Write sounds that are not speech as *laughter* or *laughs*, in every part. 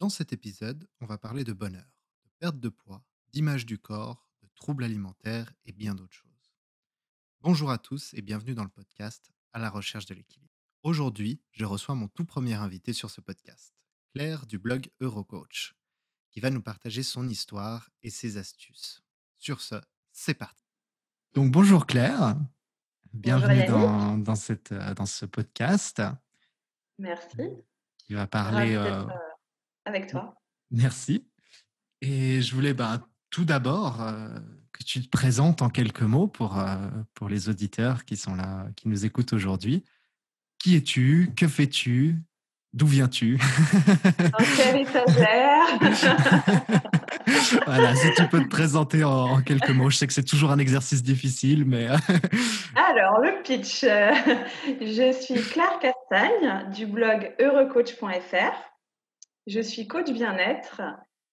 Dans cet épisode, on va parler de bonheur, de perte de poids, d'image du corps, de troubles alimentaires et bien d'autres choses. Bonjour à tous et bienvenue dans le podcast À la recherche de l'équilibre. Aujourd'hui, je reçois mon tout premier invité sur ce podcast, Claire du blog Eurocoach, qui va nous partager son histoire et ses astuces. Sur ce, c'est parti. Donc bonjour Claire, bienvenue dans, dans, cette, euh, dans ce podcast. Merci. Qui va parler avec toi. Merci. Et je voulais bah, tout d'abord euh, que tu te présentes en quelques mots pour, euh, pour les auditeurs qui sont là, qui nous écoutent aujourd'hui. Qui es-tu? Que fais-tu? D'où viens-tu? *laughs* Dans quelle étagère? *laughs* Voilà, si tu peux te présenter en, en, quelques mots. Je sais que c'est toujours un exercice difficile, mais... *laughs* Alors, le pitch. Je suis Claire Castagne du blog heurecoach.fr. Je suis coach bien-être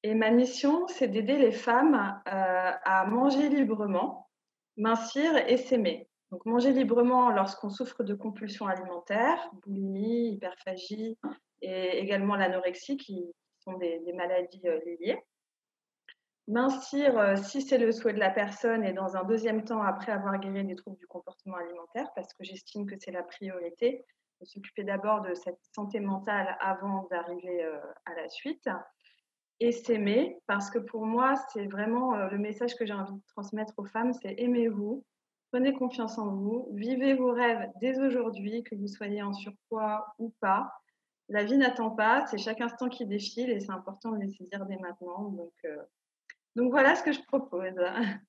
et ma mission, c'est d'aider les femmes euh, à manger librement, mincir et s'aimer. Donc manger librement lorsqu'on souffre de compulsions alimentaires, boulimie, hyperphagie et également l'anorexie qui sont des, maladies euh, liées. Mincir euh, si c'est le souhait de la personne et dans un deuxième temps après avoir guéri des troubles du comportement alimentaire parce que j'estime que c'est la priorité s'occuper d'abord de cette santé mentale avant d'arriver euh, à la suite. Et s'aimer, parce que pour moi, c'est vraiment euh, le message que j'ai envie de transmettre aux femmes, c'est aimez-vous, prenez confiance en vous, vivez vos rêves dès aujourd'hui, que vous soyez en surpoids ou pas. La vie n'attend pas, c'est chaque instant qui défile et c'est important de les saisir dès maintenant. Donc, euh, donc voilà ce que je propose. *laughs*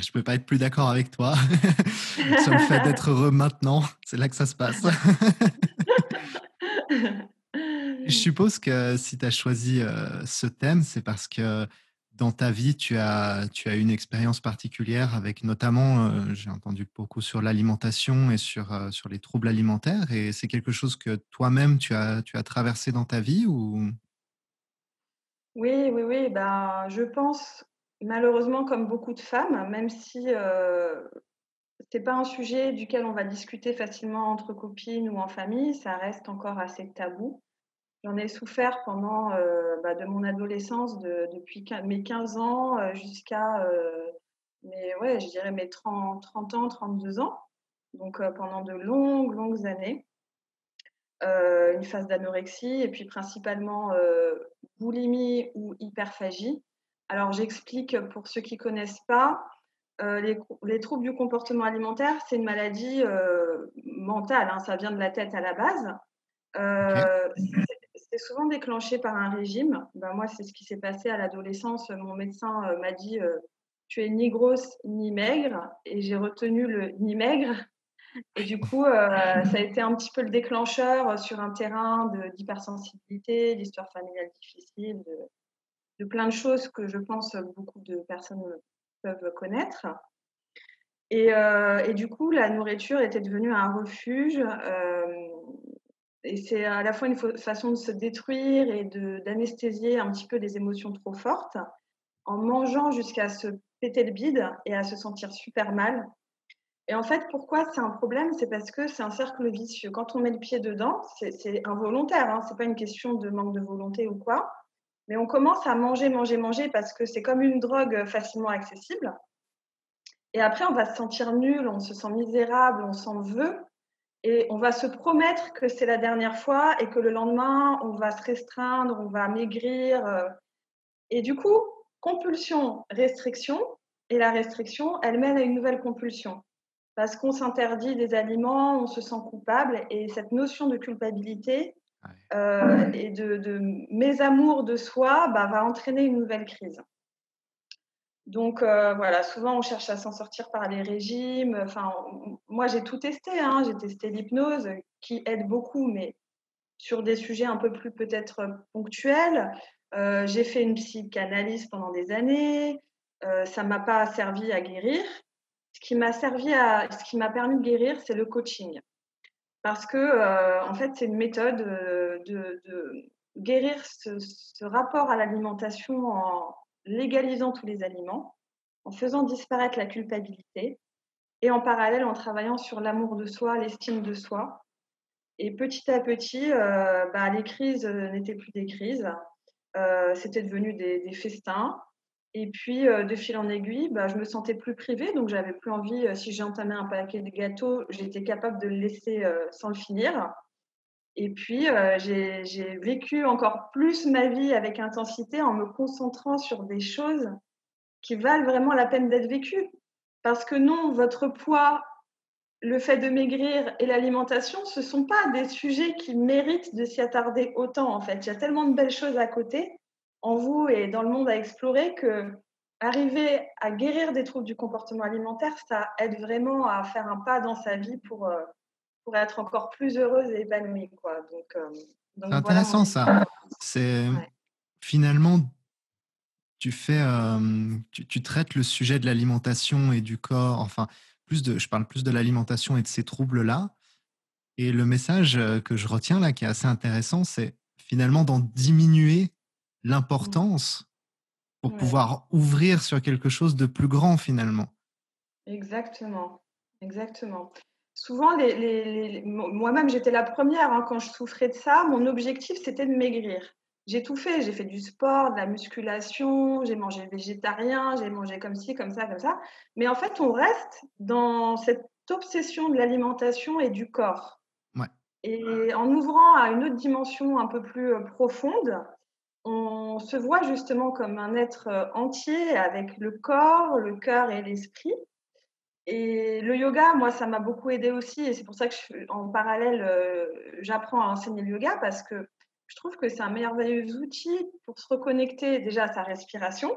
Je ne peux pas être plus d'accord avec toi *laughs* sur le fait d'être heureux maintenant. C'est là que ça se passe. *laughs* Je suppose que si tu as choisi euh, ce thème, c'est parce que dans ta vie, tu as, tu as une expérience particulière avec notamment, euh, j'ai entendu beaucoup sur l'alimentation et sur, euh, sur les troubles alimentaires. Et c'est quelque chose que toi-même, tu as, tu as traversé dans ta vie ou... Oui, oui, oui. Ben, je pense Malheureusement, comme beaucoup de femmes, même si euh, ce n'est pas un sujet duquel on va discuter facilement entre copines ou en famille, ça reste encore assez tabou. J'en ai souffert pendant euh, bah, de mon adolescence, depuis mes 15 ans euh, jusqu'à mes, ouais, je dirais mes 30, 30 ans, 32 ans. Donc pendant de longues, longues années. une phase d'anorexie et puis principalement boulimie ou hyperphagie. Alors, j'explique pour ceux qui ne connaissent pas. Euh, les, troubles du comportement alimentaire, c'est une maladie euh, mentale, hein, ça vient de la tête à la base. Euh, c'est souvent déclenché par un régime. Ben, moi, c'est ce qui s'est passé à l'adolescence. Mon médecin m'a dit Tu es ni grosse ni maigre, et j'ai retenu le ni maigre. Et du coup, ça a été un petit peu le déclencheur sur un terrain d'hypersensibilité, d'histoire familiale difficile, de, de plein de choses que je pense beaucoup de personnes peuvent connaître. Et, euh, et du coup, la nourriture était devenue un refuge. Euh, et c'est à la fois une façon de se détruire et d'anesthésier un petit peu des émotions trop fortes en mangeant jusqu'à se péter le bide et à se sentir super mal. Et en fait, pourquoi c'est un problème? C'est parce que c'est un cercle vicieux. Quand on met le pied dedans, c'est involontaire, hein, ce n'est pas une question de manque de volonté ou quoi. Mais on commence à manger, manger, manger parce que c'est comme une drogue facilement accessible. Et après, on va se sentir nul, on se sent misérable, on s'en veut. Et on va se promettre que c'est la dernière fois et que le lendemain, on va se restreindre, on va maigrir. Euh. Et du coup, compulsion, restriction. Et la restriction, elle mène à une nouvelle compulsion. Parce qu'on s'interdit des aliments, on se sent coupable. Et cette notion de culpabilité, euh, et de, de mésamour de soi bah, va entraîner une nouvelle crise. Donc euh, voilà, souvent on cherche à s'en sortir par les régimes. Enfin, moi j'ai tout testé. Hein. J'ai testé l'hypnose qui aide beaucoup, mais sur des sujets un peu plus peut-être ponctuels. Euh, j'ai fait une psychanalyse pendant des années. ça m'a pas servi à guérir. Ce qui m'a servi à, ce qui m'a permis de guérir, c'est le coaching parce que euh, en fait c'est une méthode euh, de, guérir ce, rapport à l'alimentation en légalisant tous les aliments, en faisant disparaître la culpabilité et en parallèle en travaillant sur l'amour de soi, l'estime de soi. Et petit à petit, euh, bah, les crises n'étaient plus des crises. c'était devenu des, des, festins. Et puis, de fil en aiguille, bah, je me sentais plus privée, donc j'avais plus envie, si j'ai entamé un paquet de gâteaux, j'étais capable de le laisser sans le finir. Et puis, j'ai vécu encore plus ma vie avec intensité en me concentrant sur des choses qui valent vraiment la peine d'être vécues. Parce que non, votre poids, le fait de maigrir et l'alimentation, ce ne sont pas des sujets qui méritent de s'y attarder autant, en fait. Il y a tellement de belles choses à côté, en vous et dans le monde à explorer, que arriver à guérir des troubles du comportement alimentaire, ça aide vraiment à faire un pas dans sa vie pour, pour être encore plus heureuse et épanouie. Quoi. Donc, euh, c'est intéressant ça. C'est finalement, tu fais, euh, tu, traites le sujet de l'alimentation et du corps, enfin, plus de, je parle plus de l'alimentation et de ces troubles-là. Et le message euh, que je retiens là, qui est assez intéressant, c'est finalement d'en diminuer l'importance pour pouvoir ouvrir sur quelque chose de plus grand finalement. Exactement, exactement. Souvent, les, moi-même, j'étais la première hein, quand je souffrais de ça. Mon objectif, c'était de maigrir. J'ai tout fait. J'ai fait du sport, de la musculation, j'ai mangé végétarien, j'ai mangé comme ci, comme ça, comme ça. Mais en fait, on reste dans cette obsession de l'alimentation et du corps. Et en ouvrant à une autre dimension un peu plus euh, profonde, on se voit justement comme un être euh, entier avec le corps, le cœur et l'esprit. Et le yoga, moi, ça m'a beaucoup aidé aussi. Et c'est pour ça que, en parallèle, euh, j'apprends à enseigner le yoga parce que je trouve que c'est un merveilleux outil pour se reconnecter déjà à sa respiration,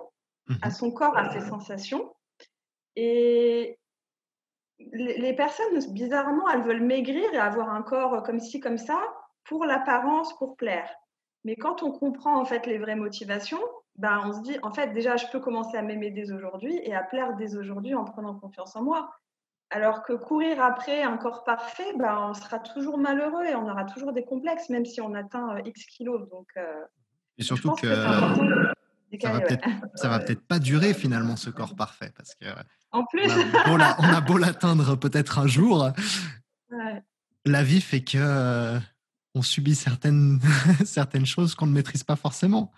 à mmh son corps, à ses sensations. Et les personnes, bizarrement, elles veulent maigrir et avoir un corps comme ci, comme ça, pour l'apparence, pour plaire. Mais quand on comprend en fait les vraies motivations, ben, on se dit, en fait, déjà, je peux commencer à m'aimer dès aujourd'hui et à plaire dès aujourd'hui en prenant confiance en moi. Alors que courir après un corps parfait, ben, on sera toujours malheureux et on aura toujours des complexes, même si on atteint euh, X kilos. Donc, euh, et surtout que, ça, va peut-être, pas durer finalement ce corps parfait. Parce que en plus, on a beau, l'atteindre peut-être un jour, la vie fait que euh, on subit certaines, *laughs* certaines choses qu'on ne maîtrise pas forcément.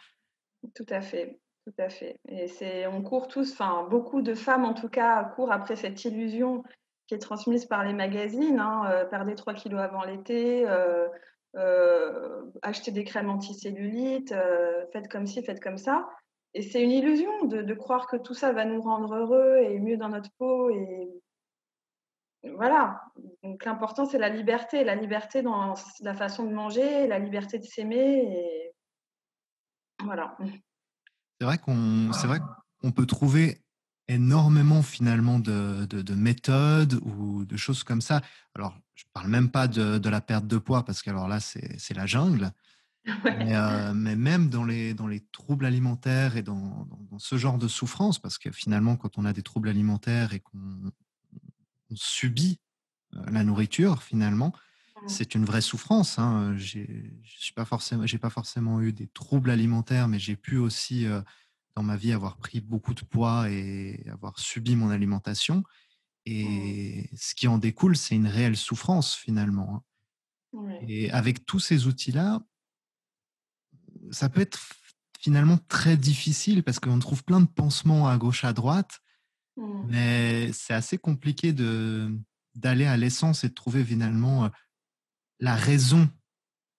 Tout à fait, tout à fait. Et c'est, on court tous, enfin beaucoup de femmes en tout cas courent après cette illusion qui est transmise par les magazines. Hein, euh, perdez 3 kilos avant l'été, euh, euh, achetez des crèmes anticellulite, faites comme ci, faites comme ça. Et c'est une illusion de, de, croire que tout ça va nous rendre heureux et mieux dans notre peau. Et voilà. Donc l'important c'est la liberté, la liberté dans la façon de manger, la liberté de s'aimer. Et voilà. C'est vrai qu'on, c'est vrai qu'on peut trouver énormément finalement de, de, méthodes ou de choses comme ça. Alors, je parle même pas de, de la perte de poids parce que alors là, c'est, c'est la jungle. *laughs* Mais, euh, mais, même dans les, dans les troubles alimentaires et dans, dans, ce genre de souffrance, parce que finalement, quand on a des troubles alimentaires et qu'on subit euh, la nourriture, finalement, c'est une vraie souffrance. Hein. J'ai, pas forcément, j'ai pas forcément eu des troubles alimentaires, mais j'ai pu aussi euh, dans ma vie avoir pris beaucoup de poids et avoir subi mon alimentation. Mmh. Et ce qui en découle, c'est une réelle souffrance finalement. Hein. Et avec tous ces outils-là, ça peut être finalement très difficile parce qu'on trouve plein de pansements à gauche, à droite, mmh. mais c'est assez compliqué de d'aller à l'essence et de trouver finalement euh, la raison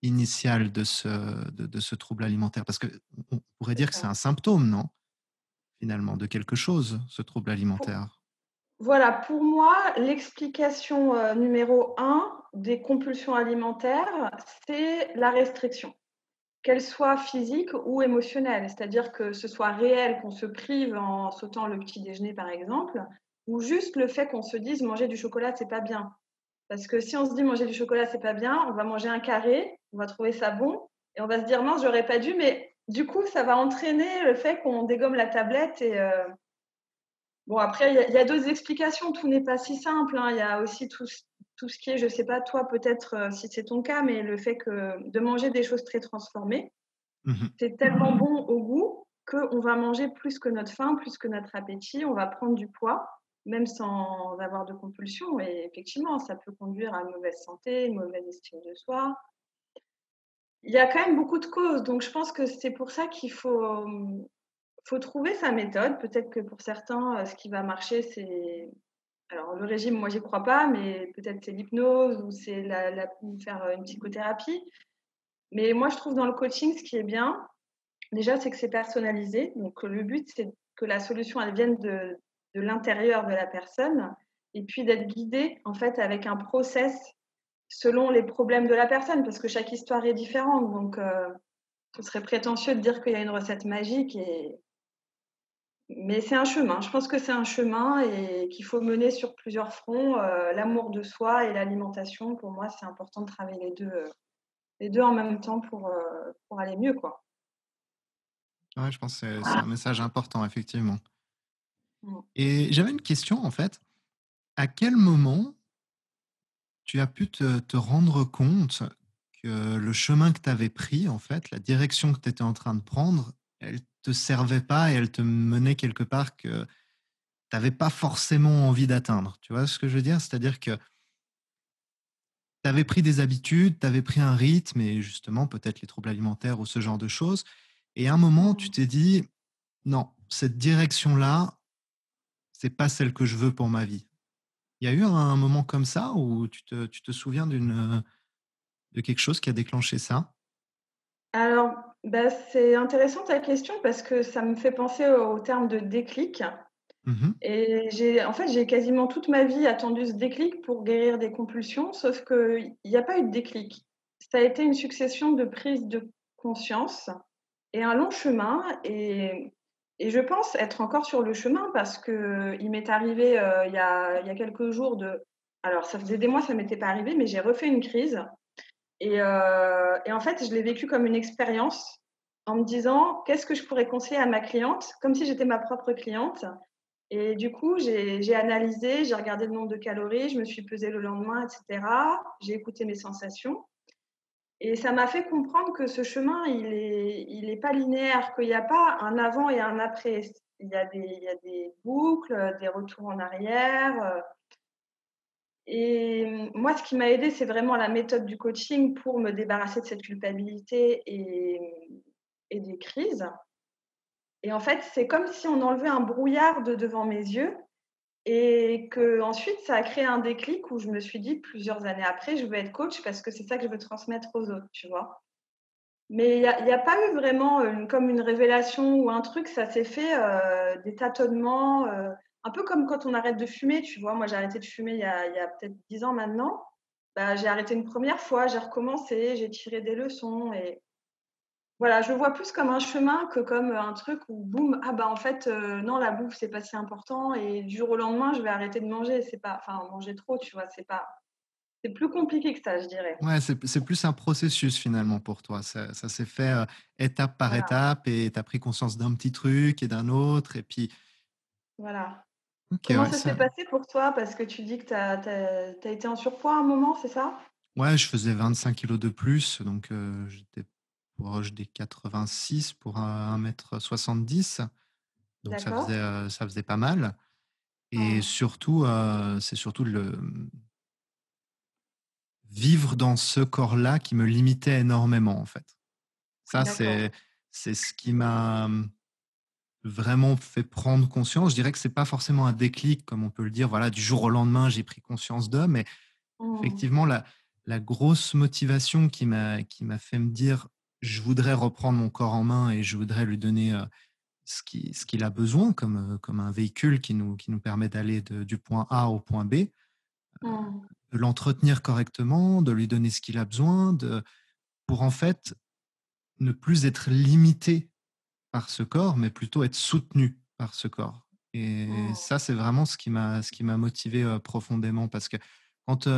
initiale de ce, de, ce trouble alimentaire Parce qu'on pourrait dire que c'est un symptôme, non? Finalement, de quelque chose, ce trouble alimentaire. Voilà, pour moi, l'explication euh, numéro un des compulsions alimentaires, c'est la restriction, qu'elle soit physique ou émotionnelle. C'est-à-dire que ce soit réel, qu'on se prive en sautant le petit déjeuner, par exemple, ou juste le fait qu'on se dise manger du chocolat, c'est pas bien. Parce que si on se dit manger du chocolat, c'est pas bien, on va manger un carré, on va trouver ça bon, et on va se dire mince, j'aurais pas dû, mais du coup, ça va entraîner le fait qu'on dégomme la tablette. Et euh, bon, après, il y a, d'autres explications. Tout n'est pas si simple. Hein. Il y a aussi tout, tout, ce qui est, je sais pas toi, peut-être euh, si c'est ton cas, mais le fait que de manger des choses très transformées, mmh c'est tellement bon au goût qu'on va manger plus que notre faim, plus que notre appétit. On va prendre du poids même sans avoir de compulsion. Et effectivement, ça peut conduire à une mauvaise santé, une mauvaise estime de soi. il y a quand même beaucoup de causes, donc je pense que c'est pour ça qu'il faut, mmh, faut trouver sa méthode. Peut-être que pour certains, heu, ce qui va marcher, c'est alors le régime, moi j'y crois pas, mais peut-être c'est l'hypnose ou c'est faire, une psychothérapie. Mais moi je trouve dans le coaching, ce qui est bien, déjà, c'est que c'est personnalisé. Donc le but, c'est que la solution, elle vienne de de l'intérieur de la personne et puis d'être guidé, en fait, avec un process selon les problèmes de la personne, parce que chaque histoire est différente. Donc, euh, ce serait prétentieux de dire qu'il y a une recette magique. Et... Mais c'est un chemin. Je pense que c'est un chemin et qu'il faut mener sur plusieurs fronts. Euh, l'amour de soi et l'alimentation, pour moi, c'est important de travailler les deux, euh, les deux en même temps pour, pour aller mieux. Quoi. Ouais, je pense que c'est un message important, effectivement. Mm. Et j'avais une question, en fait. À quel moment tu as pu te, rendre compte que le chemin que tu avais pris, en fait, la direction que tu étais en train de prendre, elle te servait pas et elle te menait quelque part que tu n'avais pas forcément envie d'atteindre. Tu vois ce que je veux dire? C'est-à-dire que tu avais pris des habitudes, tu avais pris un rythme et justement peut-être les troubles alimentaires ou ce genre de choses. Et à un moment, tu t'es dit, non, cette direction-là, c'est pas celle que je veux pour ma vie. Il y a eu un moment comme ça où tu te, tu te souviens d'une, de quelque chose qui a déclenché ça? Alors, bah, c'est intéressant ta question parce que ça me fait penser au, terme de déclic. Mmh Et j'ai, en fait, j'ai quasiment toute ma vie attendu ce déclic pour guérir des compulsions, sauf qu'il n'y a pas eu de déclic. Ça a été une succession de prises de conscience et un long chemin. Et et je pense être encore sur le chemin parce qu'il m'est arrivé euh, il, y a, il, y a, quelques jours de. Alors, ça faisait des mois, ça ne m'était pas arrivé, mais j'ai refait une crise. Et, euh, et en fait, je l'ai vécu comme une expérience en me disant qu'est-ce que je pourrais conseiller à ma cliente, comme si j'étais ma propre cliente. Et du coup, j'ai analysé, j'ai regardé le nombre de calories, je me suis pesée le lendemain, etc. J'ai écouté mes sensations. Et ça m'a fait comprendre que ce chemin, il n'est il est pas linéaire, qu'il n'y a pas un avant et un après. Il y, a des, il y a des boucles, des retours en arrière. Et moi, ce qui m'a aidé, c'est vraiment la méthode du coaching pour me débarrasser de cette culpabilité et, et des crises. Et en fait, c'est comme si on enlevait un brouillard de devant mes yeux et que ensuite, ça a créé un déclic où je me suis dit, plusieurs années après, je veux être coach parce que c'est ça que je veux transmettre aux autres, tu vois. Mais il n'y a, pas eu vraiment une, comme une révélation ou un truc, ça s'est fait euh, des tâtonnements, euh, un peu comme quand on arrête de fumer, tu vois. Moi, j'ai arrêté de fumer il y a, peut-être dix ans maintenant. Bah, j'ai arrêté une première fois, j'ai recommencé, j'ai tiré des leçons et voilà, je le vois plus comme un chemin que comme un truc où boum, ah bah en fait euh, non la bouffe c'est pas si important et du jour au lendemain je vais arrêter de manger, c'est pas, enfin manger trop, tu vois, c'est pas, c'est plus compliqué que ça, je dirais. Ouais, c'est plus un processus finalement pour toi. Ça, ça s'est fait euh, étape par étape et tu as pris conscience d'un petit truc et d'un autre et puis. Voilà. Comment ça s'est passé pour toi? Parce que tu dis que tu as, as, été en surpoids à un moment, c'est ça? Ouais, je faisais 25 kilos de plus, donc euh, j'étais proche des 86 pour 1m70. Donc ça faisait, euh, ça faisait pas mal. Et surtout, euh, c'est surtout le vivre dans ce corps-là qui me limitait énormément, en fait. Ça, c'est ce qui m'a vraiment fait prendre conscience. Je dirais que c'est pas forcément un déclic, comme on peut le dire, voilà, du jour au lendemain, j'ai pris conscience d'eux, mais mmh. effectivement, la, la grosse motivation qui m'a, qui m'a fait me dire, je voudrais reprendre mon corps en main et je voudrais lui donner ce qu'il ce qu'il a besoin comme, comme un véhicule qui nous, qui nous permet d'aller du point A au point B, mmh. de l'entretenir correctement, de lui donner ce qu'il a besoin, de, pour en fait ne plus être limité par ce corps, mais plutôt être soutenu par ce corps. Et mmh. ça, c'est vraiment ce qui m'a ce qui m'a motivé profondément parce que quand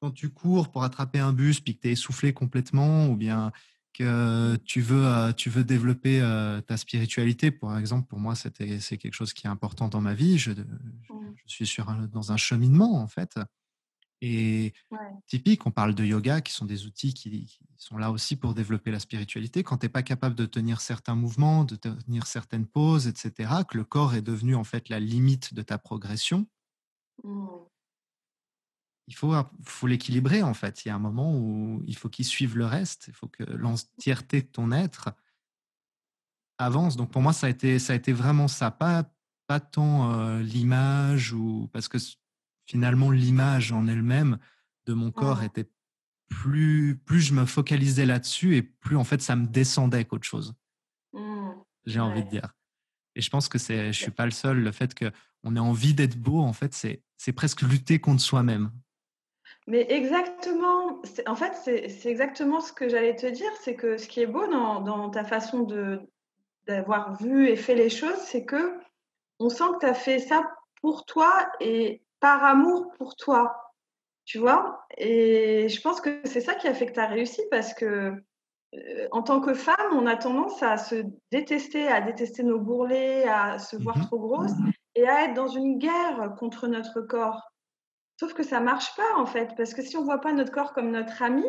quand tu cours pour attraper un bus puis que tu es essoufflé complètement ou bien que tu veux, euh, tu veux développer ta spiritualité, par exemple, pour moi, c'est quelque chose qui est important dans ma vie. Je, mmh. je suis sur dans un cheminement, en fait. Et typique, on parle de yoga, qui sont des outils qui, sont là aussi pour développer la spiritualité. Quand tu n'es pas capable de tenir certains mouvements, de tenir certaines poses, etc., que le corps est devenu en fait la limite de ta progression, mmh. il faut, faut l'équilibrer en fait. Il y a un moment où il faut qu'il suive le reste. Il faut que l'entièreté de ton être avance. Donc pour moi, ça a été, ça a été vraiment ça. Pas, pas tant euh, l'image ou parce que finalement l'image en elle-même de mon corps était plus, plus je me focalisais là-dessus et plus en fait ça me descendait qu'autre chose. Mmh. J'ai envie de dire. Et je pense que c'est, je suis pas le seul. Le fait qu'on ait envie d'être beau, en fait, c'est, c'est presque lutter contre soi-même. Mais exactement, c'est en fait, c'est c'est exactement ce que j'allais te dire, c'est que ce qui est beau dans dans ta façon de d'avoir vu et fait les choses, c'est qu'on sent que tu as fait ça pour toi et par amour pour toi, tu vois? Et je pense que c'est ça qui a fait que tu as réussi parce que, heu, en tant que femme, on a tendance à se détester, à détester nos bourrelets, à se voir Mmh trop grosses et à être dans une guerre contre notre corps. Sauf que ça marche pas en fait, parce que si on voit pas notre corps comme notre ami,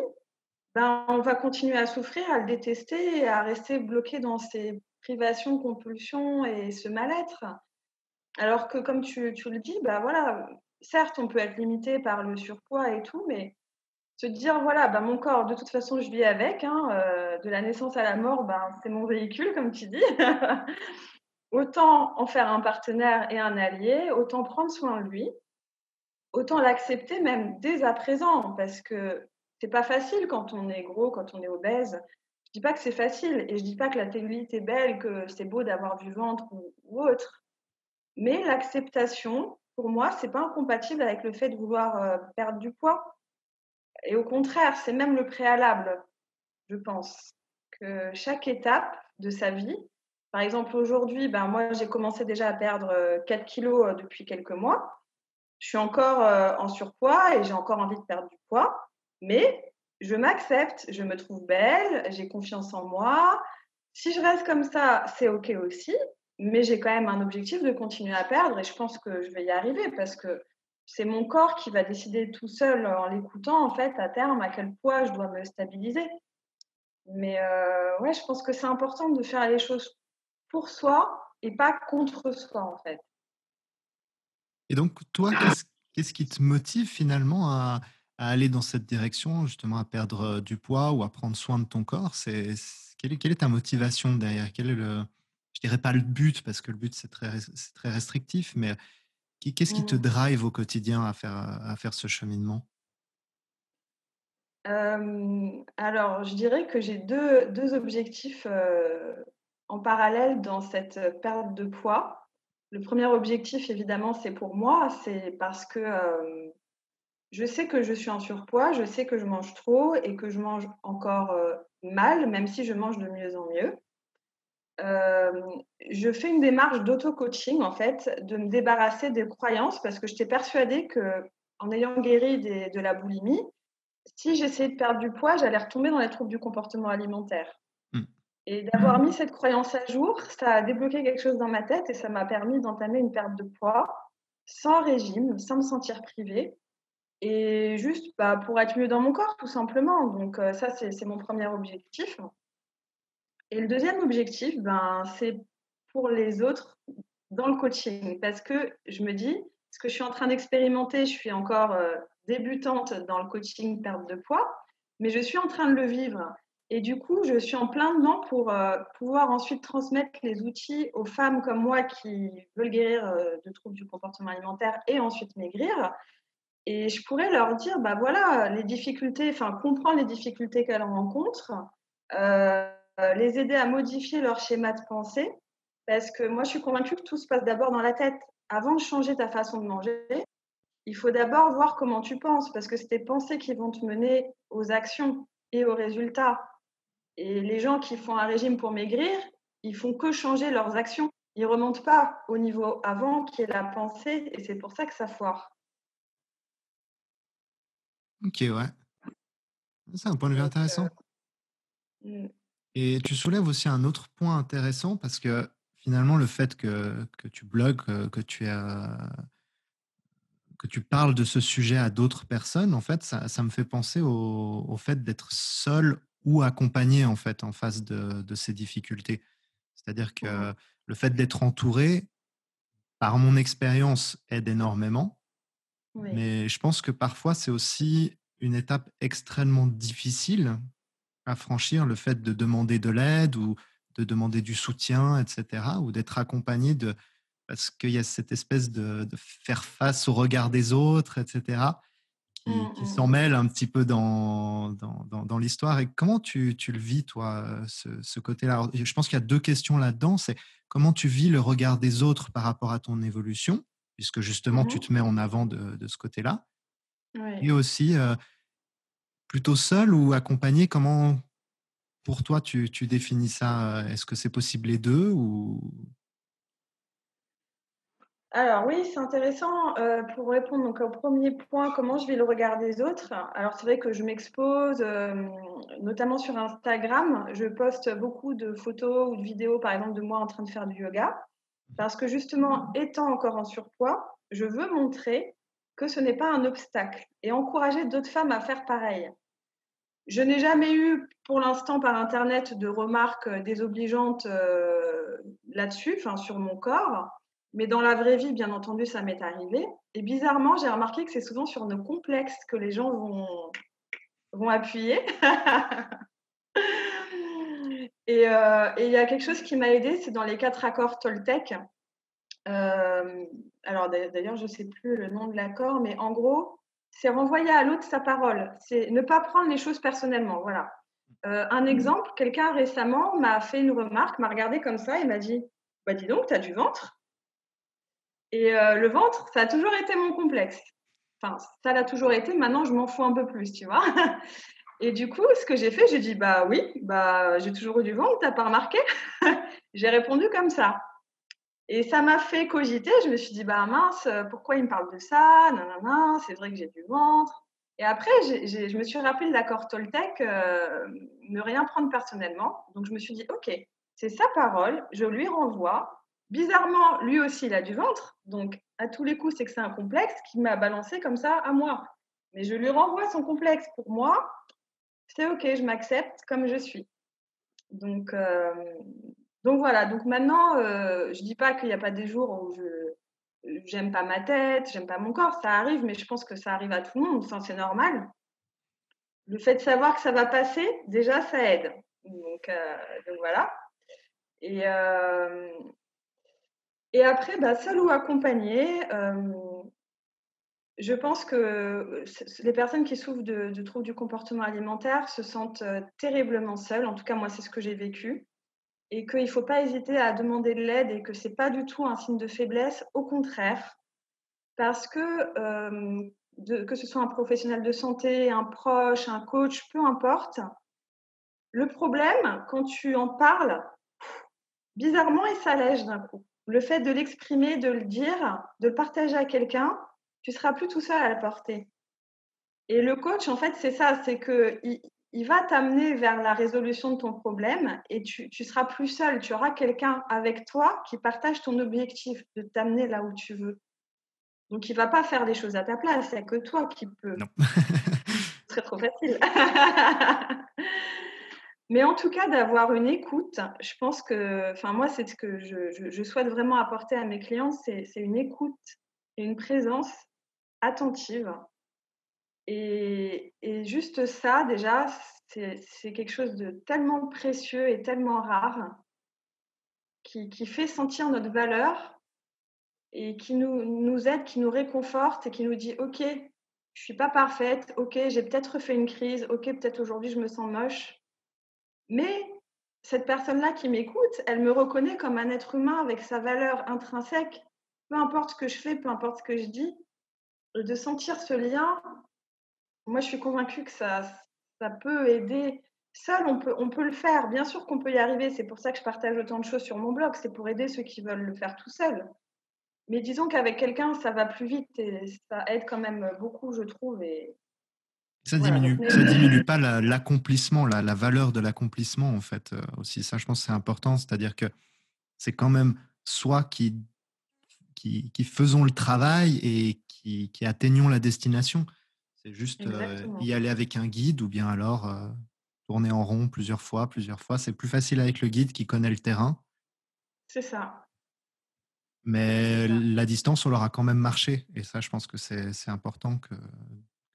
ben, on va continuer à souffrir, à le détester et à rester bloqué dans ces privations, compulsions et ce mal-être. Alors que comme tu tu le dis, bah, voilà, certes, on peut être limité par le surpoids et tout, mais se dire: «Voilà, bah, mon corps, de toute façon, je vis avec, hein, heu, de la naissance à la mort, ben, c'est mon véhicule», comme tu dis. *laughs* Autant en faire un partenaire et un allié, autant prendre soin de lui Autant l'accepter même dès à présent, parce que c'est pas facile quand on est gros, quand on est obèse. Je dis pas que c'est facile et je dis pas que la cellulite est belle, que c'est beau d'avoir du ventre ou autre. Mais l'acceptation, pour moi, c'est pas incompatible avec le fait de vouloir euh, perdre du poids. Et au contraire, c'est même le préalable, je pense, que chaque étape de sa vie. Par exemple, aujourd'hui, ben moi, j'ai commencé déjà à perdre euh, 4 kilos euh, depuis quelques mois. Je suis encore, en surpoids et j'ai encore envie de perdre du poids, mais je m'accepte, je me trouve belle, j'ai confiance en moi. Si je reste comme ça, c'est OK aussi, mais j'ai quand même un objectif de continuer à perdre et je pense que je vais y arriver parce que c'est mon corps qui va décider tout seul, en l'écoutant, en fait, à terme, à quel poids je dois me stabiliser. Mais heu, ouais, je pense que c'est important de faire les choses pour soi et pas contre soi, en fait. Et donc, toi, qu'est-ce qui te motive finalement à, aller dans cette direction, justement, à perdre euh, du poids ou à prendre soin de ton corps? C'est quelle est, quelle est ta motivation derrière? Quel est je dirais pas le but parce que le but c'est très, très restrictif, mais qu'est-ce qui te Mmh. drive au quotidien à faire, à faire ce cheminement? Hem, alors je dirais que j'ai deux deux objectifs, en parallèle dans cette, perte de poids. Le premier objectif évidemment, c'est pour moi, c'est parce que, je sais que je suis en surpoids, je sais que je mange trop et que je mange encore, mal, même si je mange de mieux en mieux. Je fais une démarche d'auto-coaching en fait, de me débarrasser des croyances parce que j'étais persuadée qu'en ayant guéri des de la boulimie, si j'essayais de perdre du poids, j'allais retomber dans les troubles du comportement alimentaire. Hmm. et d'avoir mis cette croyance à jour, ça a débloqué quelque chose dans ma tête et ça m'a permis d'entamer une perte de poids sans régime, sans me sentir privée et juste, bah, pour être mieux dans mon corps tout simplement. Donc ça c'est mon premier objectif et le deuxième objectif, ben, c'est pour les autres dans le coaching. Parce que je me dis: «Ce que je suis en train d'expérimenter, je suis encore, heu, débutante dans le coaching perte de poids, mais je suis en train de le vivre. Et du coup, je suis en plein dedans pour, heu, pouvoir ensuite transmettre les outils aux femmes comme moi qui veulent guérir, heu, de troubles du comportement alimentaire et ensuite maigrir. Et je pourrais leur dire: «Bah, voilà, les difficultés» enfin, comprendre les difficultés qu'elles rencontrent, les aider à modifier leur schéma de pensée parce que moi, je suis convaincue que tout se passe d'abord dans la tête. Avant de changer ta façon de manger, il faut d'abord voir comment tu penses, parce que c'est tes pensées qui vont te mener aux actions et aux résultats. Et les gens qui font un régime pour maigrir, ils font que changer leurs actions. Ils remontent pas au niveau avant, qui est la pensée, et c'est pour ça que ça foire. Ok, ouais. C'est un point de vue intéressant. mmh, Et tu soulèves aussi un autre point intéressant parce que finalement, le fait que, que tu blogues, que, que tu as que tu parles de ce sujet à d'autres personnes, en fait, ça, ça me fait penser au, au fait d'être seul ou accompagné en fait en face de, de ces difficultés. C'est-à-dire mmh, que le fait d'être entouré, par mon expérience, aide énormément. Oui. Mais je pense que parfois, c'est aussi une étape extrêmement difficile à franchir, le fait de demander de l'aide ou de demander du soutien, et cetera, ou d'être accompagné de parce qu'il y a cette espèce de de faire face au regard des autres, et cetera, qui Mmh qui s'en mêle un petit peu dans dans dans dans l'histoire et comment tu tu le vis toi, ce ce côté-là? Je pense qu'il y a 2 questions là-dedans, c'est comment tu vis le regard des autres par rapport à ton évolution? Puisque justement Mmh tu mh. te mets en avant de de ce côté-là et aussi, heu, plutôt seul ou accompagné? Comment pour toi tu définis ça? Est-ce que c'est possible les 2 ou? Alors oui, c'est intéressant, heu, pour répondre au premier point, comment je vis le regard des autres? Alors c'est vrai que je m'expose, hem, notamment sur Instagram. Je poste beaucoup de photos ou de vidéos, par exemple, de moi en train de faire du yoga. Parce que justement, étant encore en surpoids, je veux montrer que ce n'est pas un obstacle et encourager d'autres femmes à faire pareil. Je n'ai jamais eu, pour l'instant, par internet, de remarques, heu, désobligeantes, heu, là-dessus, sur mon corps. Mais dans la vraie vie, bien entendu, ça m'est arrivé et bizarrement, j'ai remarqué que c'est souvent sur nos complexes que les gens vont vont appuyer. *laughs* Et heu et il y a quelque chose qui m'a aidée, c'est dans les 4 accords Toltec. Alors d'a d'ailleurs, je sais plus le nom de l'accord, mais en gros, c'est renvoyer à l'autre sa parole. C'est ne pas prendre les choses personnellement, voilà. Heu, un exemple, quelqu'un récemment m'a fait une remarque, m'a regardé comme ça et m'a dit: «Bah, dis donc, tu as du ventre» et heu, le ventre, ça a toujours été mon complexe. Enfin, ça l'a toujours été, maintenant je m'en fous un peu plus, tu vois? *laughs* Et du coup, ce que j'ai fait, j'ai dit: «Bah oui, bah, j'ai toujours eu du ventre, tu as pas remarqué?» *laughs* J'ai répondu comme ça et ça m'a fait cogiter. Je me suis dit: «Bah mince, heu, pourquoi il me parle de ça? Nin c'est vrai que j'ai du ventre» et après je me suis rappelé l'accord Toltec, heu, ne rien prendre personnellement. Donc je me suis dit: «OK, c'est sa parole, je lui renvoie. Bizarrement, lui aussi, il a du ventre, donc à tous les coups, c'est que c'est un complexe qui m'a balancé comme ça à moi. Mais je lui renvoie son complexe. Pour moi, c'est OK, je m'accepte comme je suis». Donc hem, donc voilà, donc maintenant, heu, je dis pas qu'il y a pas des jours où je j'aime pas ma tête, j'aime pas mon corps, ça arrive, mais je pense que ça arrive à tout le monde, enfin, c'est normal. Le fait de savoir que ça va passer, déjà, ça aide. Donc donc voilà et hem et après, bah, seule ou accompagnée, hem, je pense que, les personnes qui souffrent de troubles du comportement alimentaire se sentent, terriblement seules. En tout cas, moi, c'est ce que j'ai vécu et qu'il faut pas hésiter à demander de l'aide et que c'est pas du tout un signe de faiblesse, au contraire. Parce que, de que ce soit un professionnel de santé, un proche, un coach, peu importe, le problème, quand tu en parles, bizarrement, il s'allège d'un coup. Le fait de l'exprimer, de le dire, de le partager à quelqu'un, tu seras plus tout seul à le porter. Et le coach, en fait, c'est ça, c'est qu'il il va t'amener vers la résolution de ton problème et tu tu seras plus seul. Tu auras quelqu'un avec toi qui partage ton objectif de t'amener là où tu veux. Donc il va pas faire les choses à ta place, il y a que toi qui peux. non? *laughs* Ce serait trop facile. *laughs* Mais en tout cas, d'avoir une écoute, je pense que enfin moi, c'est ce que je je je souhaite vraiment apporter à mes clients, c'est c'est une écoute et une présence attentive et juste ça, déjà, c'est quelque chose de tellement précieux et tellement rare qui fait sentir notre valeur et qui nous aide, qui nous réconforte et qui nous dit: «OK, je suis pas parfaite. OK, j'ai peut-être fait une crise. OK, peut-être aujourd'hui je me sens moche, mais cette personne-là qui m'écoute, elle me reconnaît comme un être humain avec sa valeur intrinsèque, peu importe ce que je fais, peu importe ce que je dis». De sentir ce lien, moi je suis convaincue que ça ça peut aider. Seul, on peut on peut le faire, bien sûr qu'on peut y arriver, c'est pour ça que je partage autant de choses sur mon blog, c'est pour aider ceux qui veulent le faire tout seuls. Mais disons qu'avec quelqu'un, ça va plus vite et ça aide quand même beaucoup, je trouve et Ça voilà diminue ça diminue pas la l'accomplissement, la la valeur de l'accomplissement, en fait, heu, aussi. Ça, je pense que c'est important. C'est-à-dire que c'est quand même soi qui qui qui faisons le travail et qui qui atteignons la destination. C'est juste, y aller avec un guide ou bien alors, tourner en rond plusieurs fois, plusieurs fois. C'est plus facile avec le guide qui connaît le terrain. c'est ça. Mais la distance, on leur a quand même marché et ça, je pense que c'est important que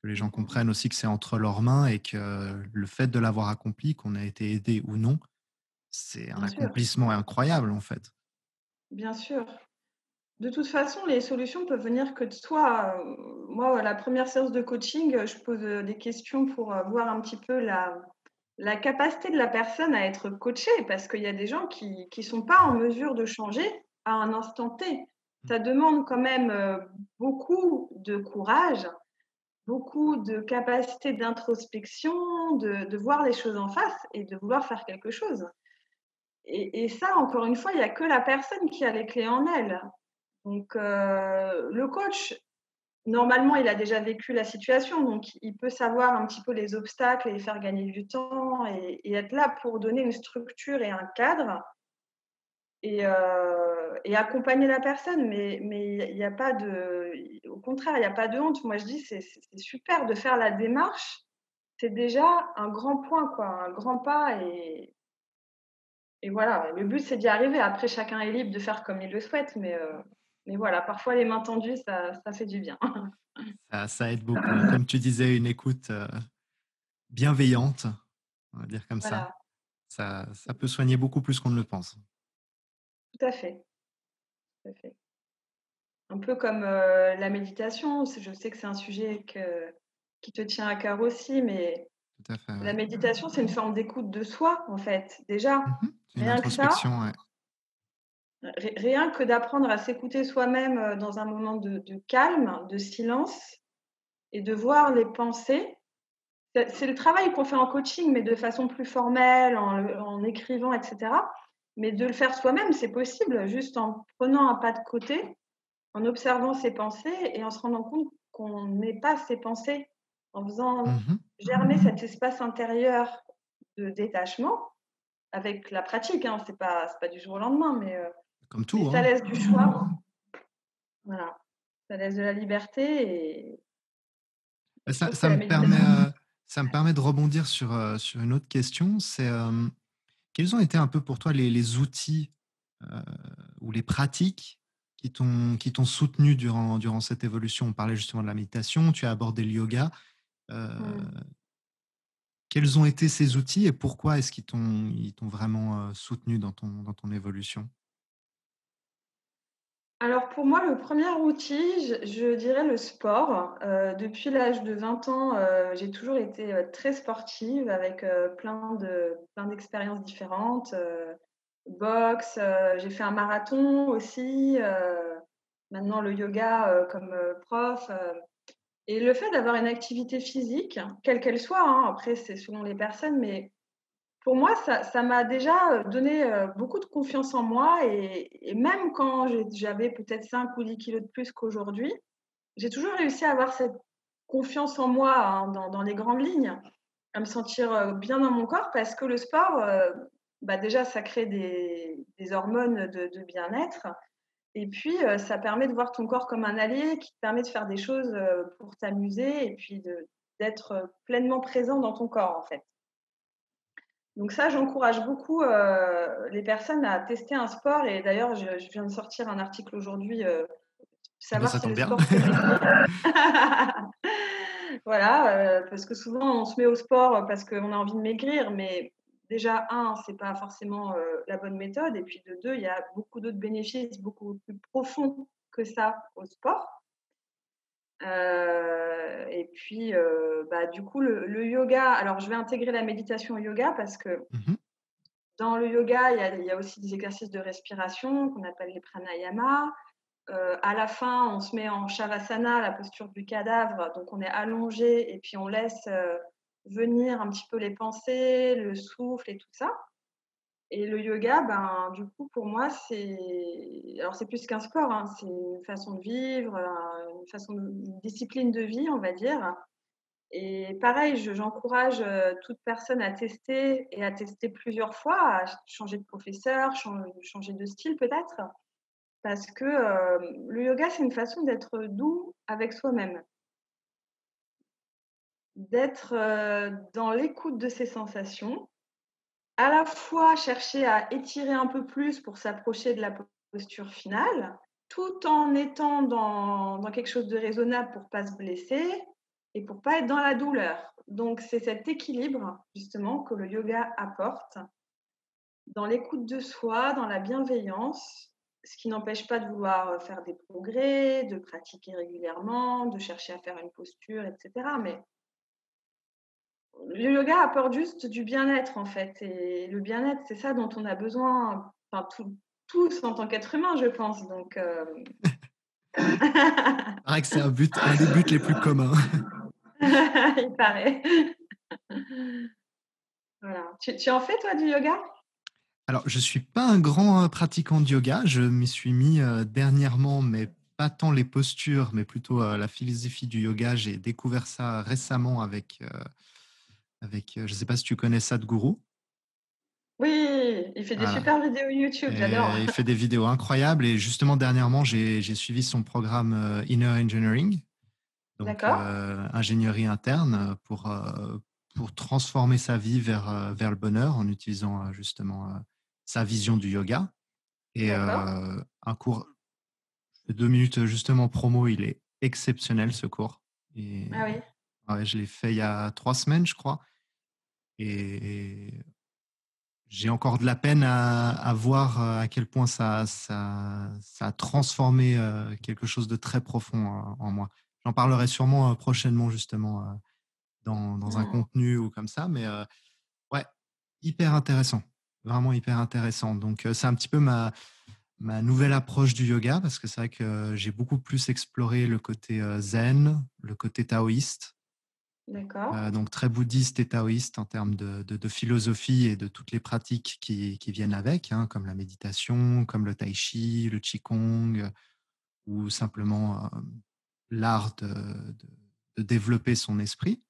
que les gens Mmh comprennent aussi que c'est entre leurs mains et que le fait de l'avoir accompli, qu'on a été aidé ou non, c'est un Bien sûr, accomplissement incroyable, en fait. bien sûr. De toute façon, les solutions peuvent venir que de soi. Heu, moi, la première séance de coaching, je pose, des questions pour, voir un petit peu la la capacité de la personne à être coachée parce qu'il y a des gens qui qui sont pas en mesure de changer à un instant T. Ça demande quand même, heu, beaucoup de courage, beaucoup de capacité d'introspection, de de voir les choses en face et de vouloir faire quelque chose. Et et ça, encore une fois, il y a que la personne qui a les clés en elle. Donc, heu, le coach, normalement, il a déjà vécu la situation, donc il peut savoir un petit peu les obstacles et faire gagner du temps et être là pour donner une structure et un cadre et et accompagner la personne. Mais il y a pas de au contraire, il y a pas de honte. Moi, je dis: «C'est super de faire la démarche». C'est déjà un grand point, quoi, un grand pas et et voilà. Le but, c'est d'y arriver. Après, chacun est libre de faire comme il le souhaite, mais heu, mais voilà, parfois les mains tendues, ça ça fait du bien. *laughs* Ça ça aide beaucoup, ouais. Comme tu disais, une écoute, heu, bienveillante, on va dire comme ça. Voilà, Ça ça peut soigner beaucoup plus qu'on ne le pense. tout à fait, tout à fait. Un peu comme, heu, la méditation, je sais que c'est un sujet que qui te tient à cœur aussi, mais Tout à fait, la méditation, c'est une forme d'écoute de soi, en fait. Déjà, rien que ça, introspection, ouais. Ri rien que d'apprendre à s'écouter soi-même, heu, dans un moment de de calme, de silence et de voir les pensées. C'est le travail qu'on fait en coaching, mais de façon plus formelle, en écrivant et cetera. Mais de le faire soi-même, c'est possible, juste en prenant un pas de côté En observant ses pensées et en se rendant compte qu'on n'est pas ses pensées, en faisant Mmh germer cet espace intérieur de détachement avec la pratique, hein, pas c'est pas du jour au lendemain, mais heu, Comme ça hein. laisse du choix. *laughs* Voilà, ça laisse de la liberté et Bah, je ça me permet, méditation heu, ça me permet de rebondir sur, sur une autre question. C'est, hem, quels ont été un peu pour toi les les outils, ou les pratiques qui t'ont qui t'ont soutenu durant durant cette évolution? On parlait justement de la méditation, tu as abordé le yoga. Mmh. quels ont été ces outils et pourquoi est-ce qu'ils t'ont ils t'ont vraiment, soutenu dans ton dans ton évolution? Alors pour moi, le premier outil, je dirais le sport. Heu, depuis l'âge de 20 ans, heu, j'ai toujours été, heu, très sportive avec, plein de plein d'expériences différentes, boxe, j'ai fait un marathon aussi, maintenant le yoga, comme, prof, et le fait d'avoir une activité physique, quelle qu'elle soit, hein, après c'est selon les personnes, mais pour moi, ça m'a déjà, heu, donné, heu, beaucoup de confiance en moi et même quand j'avais peut-être 5 ou 10 kilogrammes de plus qu'aujourd'hui, j'ai toujours réussi à avoir cette confiance en moi, hein, dans les grandes lignes, à me sentir, heu, bien dans mon corps parce que le sport, bah, déjà ça crée des hormones de bien-être et puis, ça permet de voir ton corps comme un allié qui permet de faire des choses, pour t'amuser et puis d'être, pleinement présent dans ton corps, en fait. Donc ça, j'encourage beaucoup, heu, les personnes à tester un sport et d'ailleurs je je viens de sortir un article aujourd'hui, bah, savoir ça si bien. sport. *laughs* Voilà, heu, parce que souvent on se met au sport, parce qu'on a envie de maigrir, mais déjà 1, c'est pas forcément, la bonne méthode et puis de 2, il y a beaucoup d'autres bénéfices beaucoup plus profonds que ça au sport. Heu et puis, heu, bah, du coup le le yoga alors je vais intégrer la méditation au yoga parce que Mmh Dans le yoga, il y a il y a aussi des exercices de respiration qu'on appelle les pranayama. Heu, à la fin, on se met en shavasana, la posture du cadavre, donc on est allongé et puis on laisse, venir un petit peu les pensées, le souffle et tout ça et le yoga, ben, du coup, pour moi, c'est alors c'est plus qu'un sport, hein, c'est une façon de vivre, heu, une façon de une discipline de vie, on va dire. Et pareil, je j'encourage, heu, toute personne à tester et à tester plusieurs fois, à ch changer de professeur, chan changer de style peut-être. Parce que, hem, le yoga, c'est une façon d'être doux avec soi-même, d'être, dans l'écoute de ses sensations, à la fois chercher à étirer un peu plus pour s'approcher de la posture finale tout en étant dans quelque chose de raisonnable pour pas se blesser et pour pas être dans la douleur. Donc c'est cet équilibre justement que le yoga apporte dans l'écoute de soi, dans la bienveillance, ce qui n'empêche pas de vouloir faire des progrès, de pratiquer régulièrement, de chercher à faire une posture, et cetera. Mais le yoga apporte juste du bien-être en fait. Et le bien-être, c'est ça dont on a besoin, enfin, tout- tous en tant qu'être humain, je pense. Donc, euh, paraît *laughs* que c'est un but, un des buts les plus communs. *laughs* il paraît. *laughs* Voilà. Tu, tu en fais toi du yoga? Alors, je suis pas un grand euh, pratiquant de yoga. Je m'y suis mis euh, dernièrement, mais pas tant les postures, mais plutôt euh, la philosophie du yoga. J'ai découvert ça récemment avec, avec euh, je ne sais pas si tu connais Sadhguru. Oui, il fait des Voilà. super vidéos YouTube, j'adore. Il fait *laughs* des vidéos incroyables. Et justement, dernièrement, j'ai suivi son programme euh, Inner Engineering, donc euh, ingénierie interne, pour, euh, pour transformer sa vie vers, vers le bonheur en utilisant justement euh, sa vision du yoga. Et un cours de deux minutes, justement, promo, il est exceptionnel ce cours. Et Ah oui, ouais, je l'ai fait il y a trois semaines, je crois. Et j'ai encore de la peine à, à voir euh, à quel point ça, ça, ça a transformé euh, quelque chose de très profond en moi. J'en parlerai sûrement euh, prochainement, justement, dans, dans un mmh, contenu ou comme ça. Mais ouais, hyper intéressant. Vraiment hyper intéressant. Donc, c'est un petit peu ma, ma nouvelle approche du yoga parce que c'est vrai que j'ai beaucoup plus exploré le côté zen, le côté taoïste. D'accord, Euh, donc très bouddhiste et taoïste en termes de, de- de philosophie et de toutes les pratiques qui, qui viennent avec, hein, comme la méditation, comme le tai chi, le qigong, euh, ou simplement euh, l'art de, développer son esprit.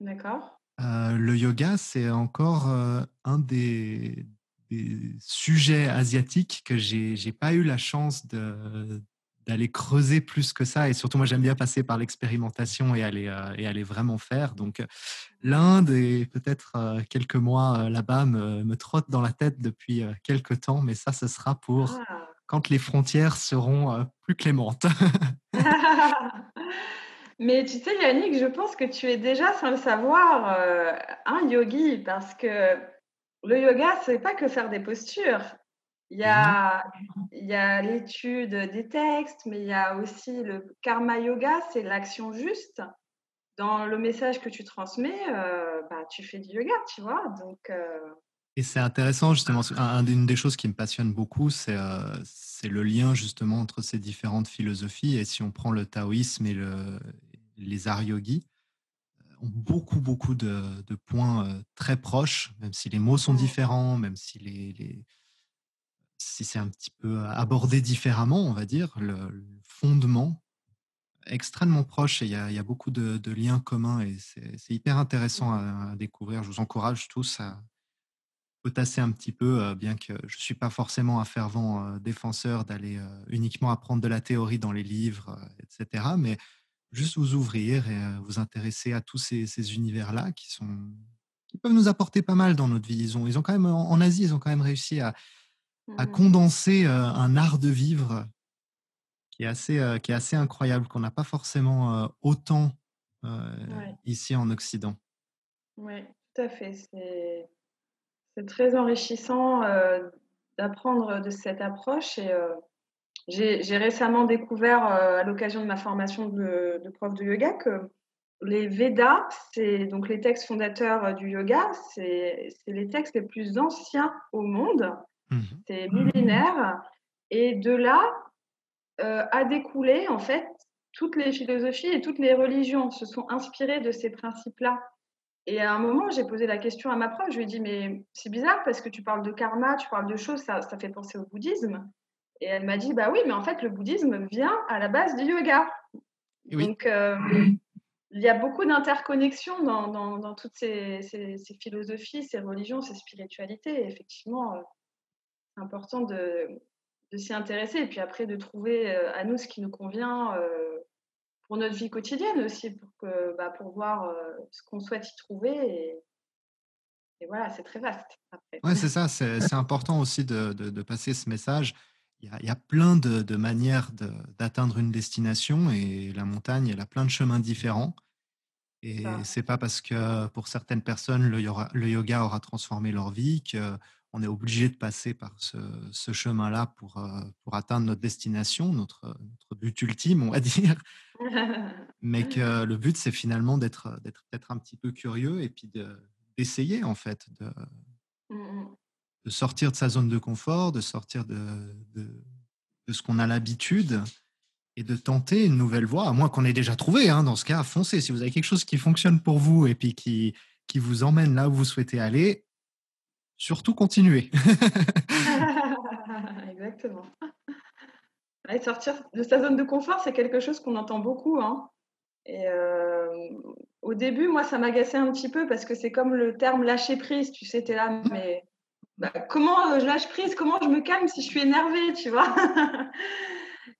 d'accord. Euh, le yoga, c'est encore un des, des sujets asiatiques que j'ai j'ai pas eu la chance de d'aller creuser plus que ça. Et surtout, moi, j'aime bien passer par l'expérimentation et aller, euh, et aller vraiment faire. Donc, l'Inde et peut-être euh, quelques mois euh, là-bas me, me trottent dans la tête depuis quelques temps. Mais ça, ce sera pour Ah! quand les frontières seront plus clémentes. *laughs* Mais tu sais, Yannick, je pense que tu es déjà, sans le savoir, un yogi parce que le yoga, c'est pas que faire des postures. Il y a a l'étude des textes, mais il y a aussi le karma yoga, c'est l'action juste. Dans le message que tu transmets, heu, bah, tu fais du yoga, tu vois? Donc heu, Et c'est intéressant justement, un, un- une des choses qui me passionne beaucoup, c'est euh, le lien justement entre ces différentes philosophies. Et si on prend le taoïsme et le, les arts yogis, ont beaucoup, beaucoup de, de points euh, très proches, même si les mots sont mmh, différents, même si, les, les- si c'est un petit peu abordé différemment, on va dire, le, le fondement extrêmement proche et il y a, il y a beaucoup de, de liens communs et c'est hyper intéressant à, à découvrir. Je vous encourage tous à, potasser un petit peu, bien que je ne suis pas forcément un fervent défenseur d'aller uniquement apprendre de la théorie dans les livres, etc. Mais juste vous ouvrir et vous intéresser à tous ces, ces univers-là qui sont qui peuvent nous apporter pas mal dans notre vie. Ils ont, ils ont quand même en, en Asie, ils ont quand même réussi à, à mmh condenser un art de vivre qui est assez, qui est assez incroyable, qu'on n'a pas forcément autant ouais, ici en Occident. ouais, tout à fait. C'est très enrichissant, d'apprendre de cette approche et j'ai récemment découvert, à l'occasion de ma formation de de prof de yoga que les Védas, c'est donc les textes fondateurs, du yoga, c'est c'est les textes les plus anciens au monde. Mhm. C'est millénaire et de là, heu, a découlé en fait toutes les philosophies et toutes les religions se sont inspirées de ces principes-là. Et à un moment, j'ai posé la question à ma prof, je lui ai dit: «Mais c'est bizarre parce que tu parles de karma, tu parles de choses, ça ça fait penser au bouddhisme» et elle m'a dit: «Bah oui, mais en fait, le bouddhisme vient à la base du yoga». Oui, Donc hem, il y a beaucoup d'interconnexions dans dans dans toutes ces ces ces philosophies, ces religions, ces spiritualités et effectivement, c'est important de de s'y intéresser et puis après de trouver, heu, à nous ce qui nous convient, heu, pour notre vie quotidienne aussi, pour que, bah, pour voir, heu, ce qu'on souhaite y trouver et voilà, c'est très vaste. Ouais, c'est ça, c'est important aussi de, de- passer ce message. il y a plein de de manières d'atteindre une destination et la montagne, elle a plein de chemins différents et ça. c'est pas parce que pour certaines personnes, le yoga aura transformé leur vie qu'on est obligé de passer par ce ce chemin-là pour, heu, pour atteindre notre destination, notre, notre but ultime, on va *laughs* dire. Mais que *laughs* le but, c'est finalement d'être, peut-être un petit peu curieux et puis de d'essayer en fait, de Mmh mh. de sortir de sa zone de confort, de sortir de de de ce qu'on a l'habitude et de tenter une nouvelle voie, à moins qu'on ait déjà trouvé, hein, dans ce cas, foncez. Si vous avez quelque chose qui fonctionne pour vous et puis qui qui vous emmène là où vous souhaitez aller, surtout continuez. *laughs* *laughs* Exactement. Sortir de sa zone de confort, c'est quelque chose qu'on entend beaucoup, hein et hem, au début, moi, ça m'agaçait un petit peu parce que c'est comme le terme lâcher prise, tu sais? Tu es là, mais bah, comment, heu, je lâche prise? Comment je me calme si je suis énervée, tu vois? *laughs*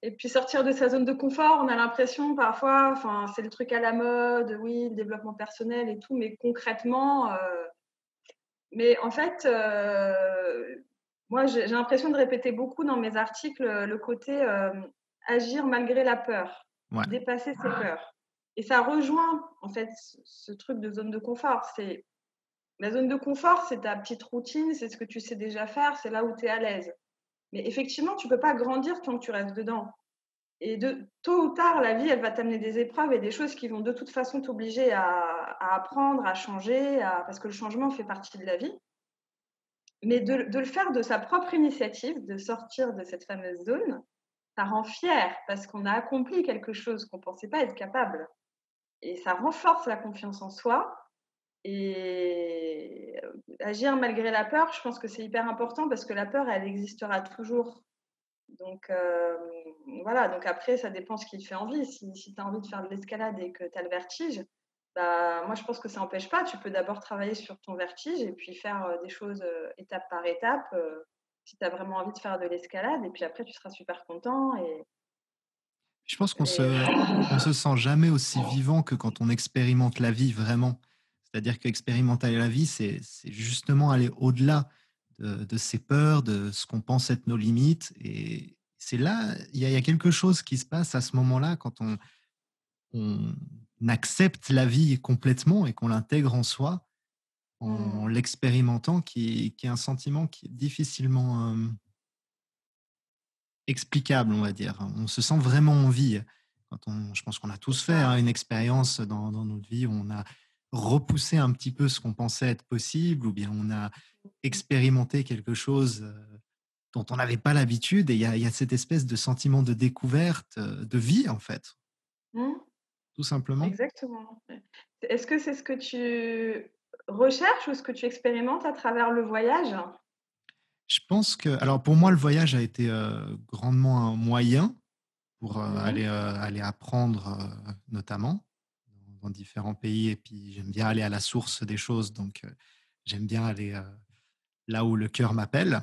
Et puis sortir de sa zone de confort, on a l'impression parfois, enfin, c'est le truc à la mode, oui, le développement personnel et tout, mais concrètement, heu mais en fait, heu, moi, j'ai l'impression de répéter beaucoup dans mes articles, le côté, hem, agir malgré la peur, Ouais. dépasser ses peurs et ça rejoint, en fait, ce ce truc de zone de confort. C'est la zone de confort, c'est ta petite routine, c'est ce que tu sais déjà faire, c'est là où tu es à l'aise. Mais effectivement, tu peux pas grandir tant que tu restes dedans et de tôt ou tard, la vie, elle va t'amener des épreuves et des choses qui vont de toute façon t'obliger à apprendre, à changer, parce que le changement fait partie de la vie. Mais de le faire de sa propre initiative, de sortir de cette fameuse zone, ça rend fier parce qu'on a accompli quelque chose qu'on pensait pas être capable et ça renforce la confiance en soi et heu, agir malgré la peur, je pense que c'est hyper important parce que la peur, elle existera toujours. Donc hem, voilà, donc après ça dépend ce qui te fait envie. Si si tu as envie de faire de l'escalade et que tu as le vertige, bah, moi je pense que ça empêche pas. Tu peux d'abord travailler sur ton vertige et puis faire, heu, des choses, étape par étape, si tu as vraiment envie de faire de l'escalade et puis après tu seras super content et Je pense qu'on et se on se sent jamais aussi *laughs* vivant que quand on expérimente la vie vraiment. C'est-à-dire qu'expérimenter la vie, c'est justement aller au-delà de de ses peurs, de ce qu'on pense être nos limites et c'est là, il y a il y a quelque chose qui se passe à ce moment-là quand on on accepte la vie complètement et qu'on l'intègre en soi, en mmh, l'expérimentant qui qui est un sentiment qui est difficilement, Explicable, on va dire. On se sent vraiment en vie. Quand on je pense qu'on a tous fait, hein, une expérience dans dans notre vie où on a repoussé un petit peu ce qu'on pensait être possible ou bien on a expérimenté quelque chose, heu, dont on n'avait pas l'habitude et il y a il y a cette espèce de sentiment de découverte, heu, de vie, en fait, Mmh, tout simplement. exactement. Est-ce que c'est ce que tu recherches ou ce que tu expérimentes à travers le voyage? Je pense que alors pour moi, le voyage a été, heu, grandement un moyen pour, Mmh aller, aller apprendre, notamment dans différents pays et puis j'aime bien aller à la source des choses donc j'aime bien aller, là où le cœur m'appelle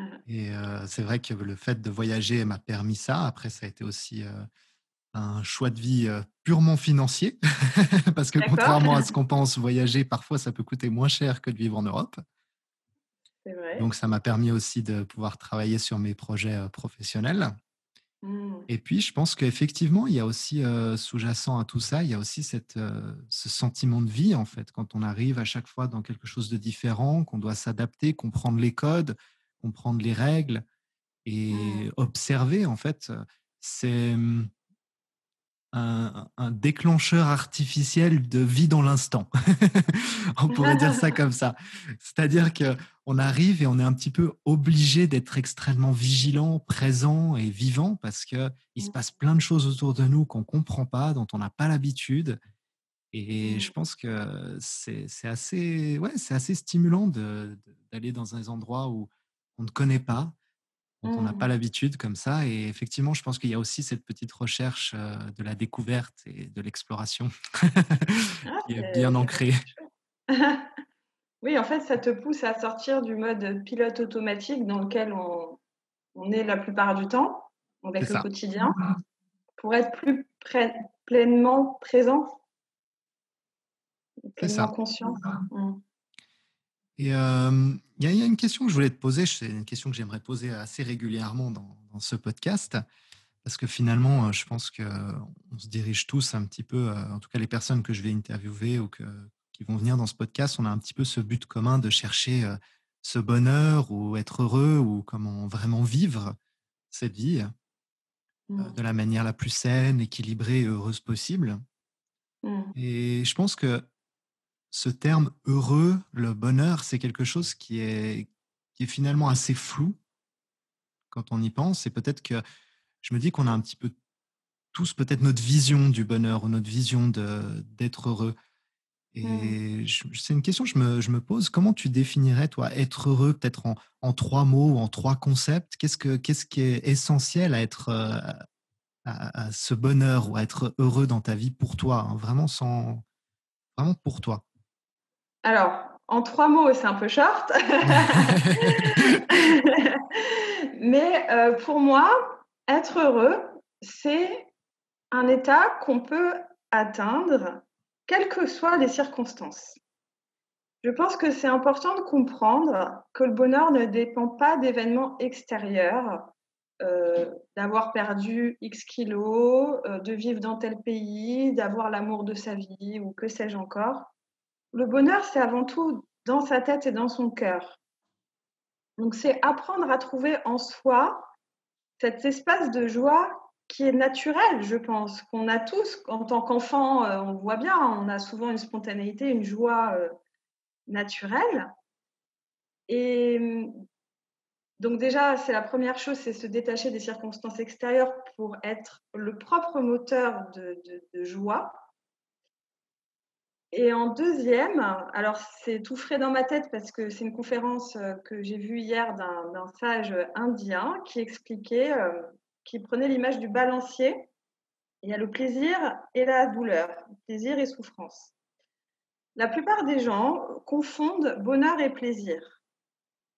Mmh. et c'est vrai que le fait de voyager m'a permis ça. Après ça a été aussi, un choix de vie, purement financier *laughs* parce que contrairement à ce *laughs* qu'on pense, voyager parfois ça peut coûter moins cher que de vivre en Europe. vrai. Donc ça m'a permis aussi de pouvoir travailler sur mes projets, professionnels. Mmh. Et puis, je pense qu'effectivement, il y a aussi, heu, sous-jacent à tout ça, il y a aussi cette, heu, ce sentiment de vie, en fait. Quand on arrive à chaque fois dans quelque chose de différent, qu'on doit s'adapter, comprendre les codes, comprendre les règles Mmh. et observer, en fait, heu, c'est, mmh, un un déclencheur artificiel de vie dans l'instant. *laughs* On pourrait dire ça comme ça. C'est-à-dire qu'on arrive et on est un petit peu obligé d'être extrêmement vigilant, présent et vivant parce qu'il se Mmh. passe plein de choses autour de nous qu'on ne comprend pas, dont on n'a pas l'habitude. Et Mmh. je pense que c'est assez, ouais, c'est assez stimulant d'aller dans des endroits où on ne connaît pas, on n'a pas Mmh. l'habitude comme ça. Et effectivement, je pense qu'il y a aussi cette petite recherche de la découverte et de l'exploration *laughs* Ah, qui est bien ancrée. *laughs* Oui, en fait, ça te pousse à sortir du mode pilote automatique dans lequel on on est la plupart du temps, avec le quotidien, pour être plus pleinement présent, pleinement ça. conscient? Mmh. Et Il y a une question que je voulais te poser, c'est une question que j'aimerais poser assez régulièrement dans dans ce podcast. Parce que finalement, heu, je pense qu'on se dirige tous un petit peu, heu, en tout cas les personnes que je vais interviewer ou que qui vont venir dans ce podcast, on a un petit peu ce but commun de chercher, heu, ce bonheur ou être heureux ou comment vraiment vivre cette vie, Mmh. de la manière la plus saine, équilibrée et heureuse possible. Mmh. Et je pense que ce terme heureux, le bonheur, c'est quelque chose qui est qui est finalement assez flou quand on y pense et peut-être que je me dis qu'on a un petit peu tous peut-être notre vision du bonheur ou notre vision d'être heureux Mmh. et je c'est une question que je me je me pose. Comment tu définirais, toi, être heureux peut-être en en 3 mots ou en 3 concepts? Qu'est-ce que qu'est-ce qui est essentiel à être, à à à ce bonheur ou à être heureux dans ta vie pour toi, hein, vraiment sans vraiment pour toi? Alors, en 3 mots, c'est un peu short. *laughs* Mais, heu, pour moi, être heureux, c'est un état qu'on peut atteindre, quelles que soient les circonstances. Je pense que c'est important de comprendre que le bonheur ne dépend pas d'événements extérieurs, heu, d'avoir perdu X kilos, heu, de vivre dans tel pays, d'avoir l'amour de sa vie ou que sais-je encore. Le bonheur, c'est avant tout dans sa tête et dans son cœur. Donc c'est apprendre à trouver en soi cet espace de joie qui est naturel, je pense, qu'on a tous. En tant qu'enfant, heu, on voit bien, on a souvent une spontanéité, une joie, heu, naturelle. Et mmh, donc déjà, c'est la première chose, c'est se détacher des circonstances extérieures pour être le propre moteur de de joie et en deuxième, alors c'est tout frais dans ma tête parce que c'est une conférence, heu, que j'ai vue hier d'un sage, indien qui expliquait, heu, qui prenait l'image du balancier. Il y a le plaisir et la douleur, plaisir et souffrance. La plupart des gens confondent bonheur et plaisir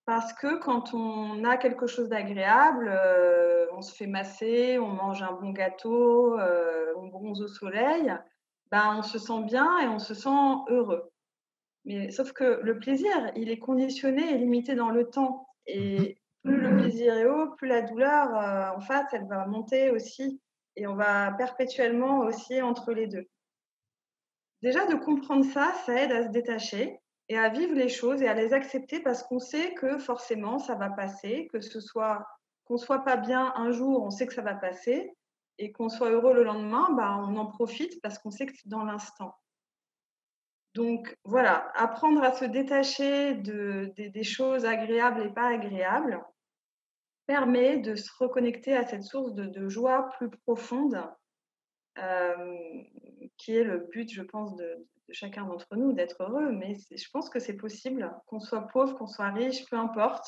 parce que quand on a quelque chose d'agréable, heu, on se fait masser, on mange un bon gâteau, on bronze au soleil, ben, on se sent bien et on se sent heureux. Mais sauf que le plaisir, il est conditionné et limité dans le temps. Et plus le plaisir est haut, plus la douleur, heu, en face, elle va monter aussi. Et on va perpétuellement osciller entre les 2. Déjà de comprendre ça, ça aide à se détacher et à vivre les choses et à les accepter parce qu'on sait que forcément ça va passer, que ce soit qu'on soit pas bien un jour, on sait que ça va passer et qu'on soit heureux le lendemain, bah, on en profite parce qu'on sait que c'est dans l'instant. Donc voilà, apprendre à se détacher de des choses agréables et pas agréables permet de se reconnecter à cette source de joie plus profonde, hem, qui est le but, je pense, de chacun d'entre nous, d'être heureux. Mais je pense que c'est possible, qu'on soit pauvre, qu'on soit riche, peu importe.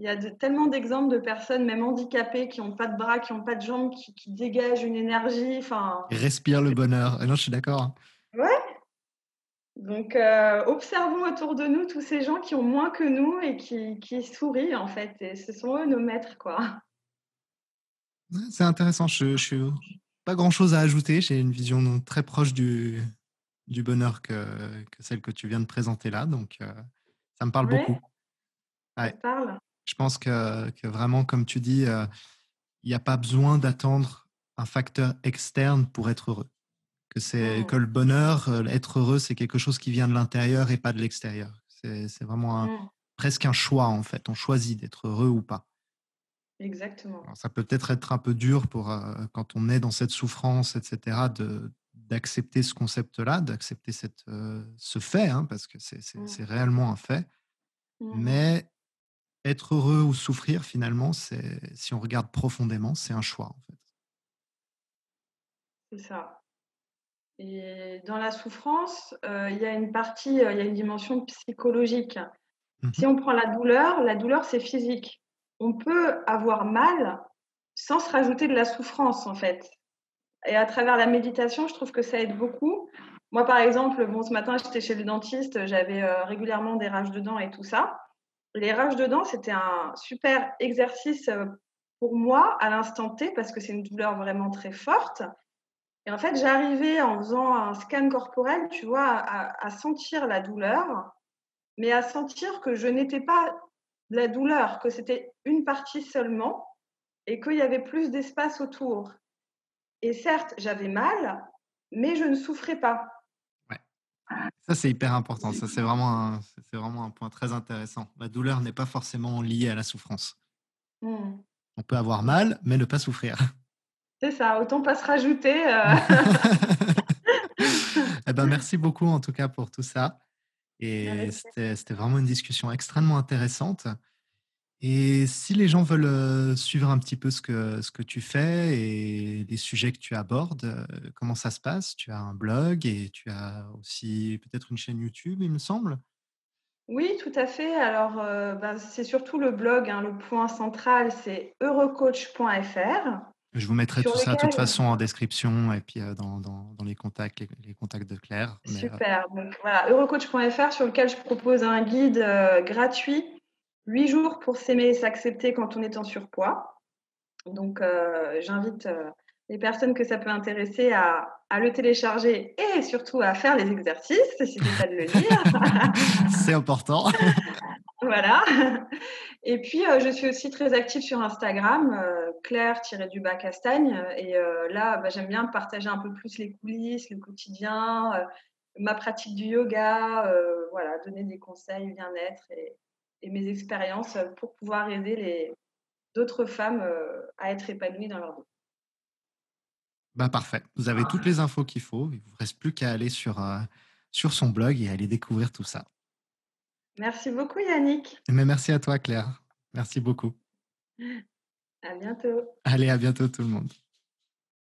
Il y a de tellement d'exemples de personnes, même handicapées, qui ont pas de bras, qui ont pas de jambes, qui qui dégagent une énergie, enfin, Respire le bonheur. Ah non, je suis d'accord, hein. ouais! Donc, heu, observons autour de nous tous ces gens qui ont moins que nous et qui qui sourient, en fait et ce sont eux nos maîtres, quoi. C'est intéressant. Je je suis pas grand-chose à ajouter. J'ai une vision très proche du du bonheur que que celle que tu viens de présenter là, donc heu, ça me parle beaucoup. Ouais, ça te parle? Je pense que que vraiment, comme tu dis, heu, il y a pas besoin d'attendre un facteur externe pour être heureux. Que c'est que Mmh. le bonheur, heu, être heureux, c'est quelque chose qui vient de l'intérieur et pas de l'extérieur. C'est c'est vraiment un Mmh. presque un choix, en fait. On choisit d'être heureux ou pas. Exactement. Alors ça peut peut-être être un peu dur pour, heu, quand on est dans cette souffrance et cetera de d'accepter ce concept-là, d'accepter cette, ce fait, hein, parce que c'est c'est Mmh. c'est réellement un fait. Mmh. Mais être heureux ou souffrir finalement, c'est si on regarde profondément, c'est un choix, en fait. C'est ça et dans la souffrance, heu, il y a une partie, heu, il y a une dimension psychologique. Mmh Si on prend la douleur, la douleur, c'est physique. On peut avoir mal sans se rajouter de la souffrance, en fait et à travers la méditation, je trouve que ça aide beaucoup. Moi, par exemple, bon, ce matin, j'étais chez le dentiste, j'avais, heu, régulièrement des rages de dents et tout ça. Les rages de dents, c'était un super exercice, heu, pour moi, à l'instant T, parce que c'est une douleur vraiment très forte et en fait, j'arrivais en faisant un scan corporel, tu vois, à à sentir la douleur, mais à sentir que je n'étais pas la douleur, que c'était une partie seulement et qu'il y avait plus d'espace autour. Et certes, j'avais mal, mais je ne souffrais pas. Ça, c'est hyper important. Ça, c'est vraiment, c'est vraiment un point très intéressant. La douleur n'est pas forcément liée à la souffrance. Mmh. On peut avoir mal, mais ne pas souffrir. C'est ça, autant pas se rajouter. Euh. *laughs* eh ben, merci beaucoup en tout cas pour tout ça. Et c'était vraiment une discussion extrêmement intéressante. Et si les gens veulent euh, suivre un petit peu ce que, ce que tu fais et les sujets que tu abordes, euh, comment ça se passe? Tu as un blog et tu as aussi peut-être une chaîne YouTube, il me semble? Oui, tout à fait. Alors, euh, ben, c'est surtout le blog. Hein. le point central, c'est eurocoach.fr. Je vous mettrai tout ça de toute façon en description et puis dans, dans, les contacts, les, contacts de Claire. Super. Donc voilà, eurocoach.fr sur lequel je propose un guide gratuit, 8 jours pour s'aimer et s'accepter quand on est en surpoids. Donc j'invite les personnes que ça peut intéresser à, à, le télécharger et surtout à faire les exercices, n'hésitez pas de le lire. *laughs* C'est important. *laughs* voilà. Et puis, euh, je suis aussi très active sur Instagram, euh, Claire-du-bas Castagne. Et euh, là, bah, j'aime bien partager un peu plus les coulisses, le quotidien, ma pratique du yoga, voilà, donner des conseils bien-être et, mes expériences pour pouvoir aider les d'autres femmes à être épanouies dans leur vie. Bah parfait. Vous avez toutes les infos qu'il faut. Il vous reste plus qu'à aller sur, sur son blog et aller découvrir tout ça. Merci beaucoup Yannick. Mais merci à toi Claire. Merci beaucoup. À bientôt. Allez, à bientôt tout le monde.